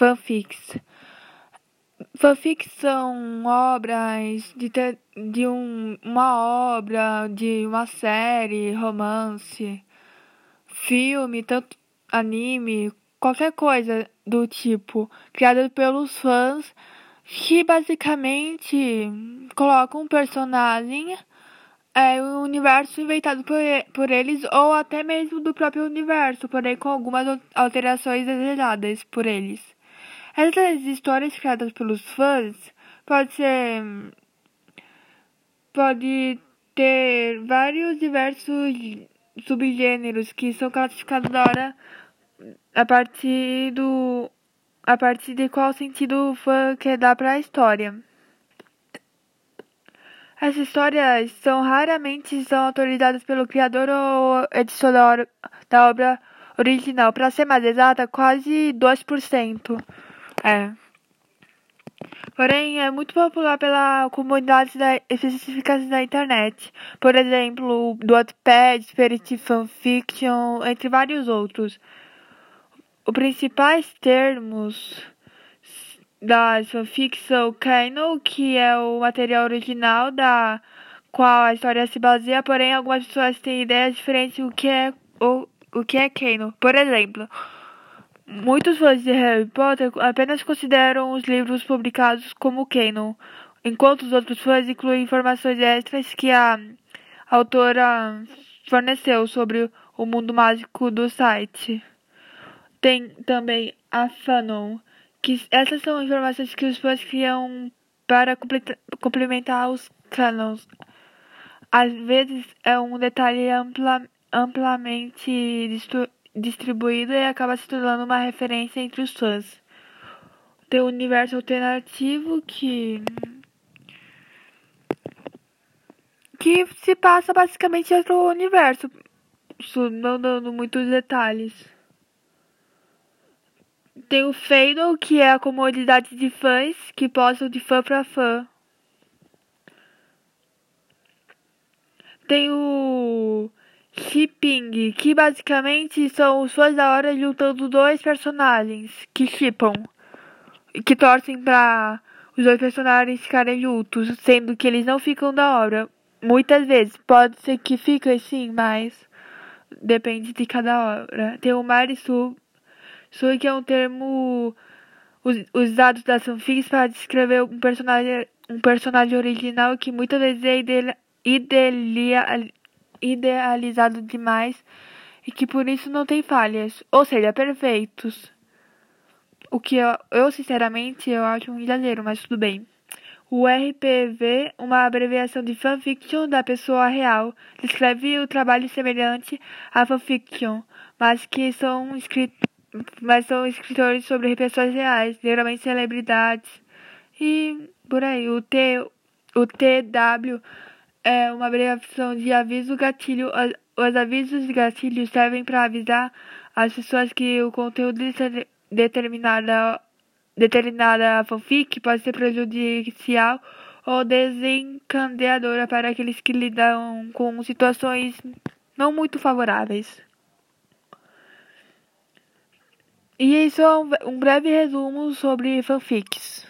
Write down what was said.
fanfics. Fanfics são obras de, ter, de um, uma obra, de uma série, romance, filme, tanto anime, qualquer coisa do tipo, criada pelos fãs que basicamente colocam um personagem é um universo inventado por, por eles ou até mesmo do próprio universo, porém com algumas alterações desejadas por eles. Essas histórias criadas pelos fãs pode ser pode ter vários diversos subgêneros que são classificados da hora a partir do a partir de qual sentido o fã quer dar para a história. As histórias são raramente são autorizadas pelo criador ou editor da obra original. Para ser mais exata, quase 2%. É. Porém, é muito popular pela comunidade da, específicas da internet. Por exemplo, do Wattpad, Spirit Fanfiction, entre vários outros. Os principais termos da fanfics são canon, que é o material original da qual a história se baseia, porém algumas pessoas têm ideias diferentes do que é o, o que é canon. Por exemplo, muitos fãs de Harry Potter apenas consideram os livros publicados como canon, enquanto os outros fãs incluem informações extras que a autora forneceu sobre o mundo mágico do site. Tem também a Fanon, que essas são informações que os fãs criam para complementar os canons. Às vezes é um detalhe ampla, amplamente distribuído e acaba se tornando uma referência entre os fãs. Tem o universo alternativo que que se passa basicamente outro universo, não dando muitos detalhes. Tem o Fandom, que é a comunidade de fãs que postam de fã para fã. Tem o Shipping, que basicamente são os fãs da hora juntando dois personagens que shippam. Que torcem para os dois personagens ficarem juntos, sendo que eles não ficam da hora. Muitas vezes, pode ser que fiquem sim, mas depende de cada hora. Tem o Marisu que é um termo usado das fanfics para descrever um personagem, um personagem original que muitas vezes é idealia, idealizado demais e que por isso não tem falhas, ou seja, perfeitos. O que eu, eu sinceramente eu acho um exagero, mas tudo bem. O RPV, uma abreviação de fanfiction da pessoa real, descreve o trabalho semelhante à fanfiction, mas que são escritos mas são escritores sobre pessoas reais, geralmente celebridades. E por aí, o T, o TW é uma abreviação de aviso gatilho. Os avisos de gatilho servem para avisar as pessoas que o conteúdo de determinada, determinada fanfic pode ser prejudicial ou desencadeadora para aqueles que lidam com situações não muito favoráveis. E isso é um, um breve resumo sobre fanfics.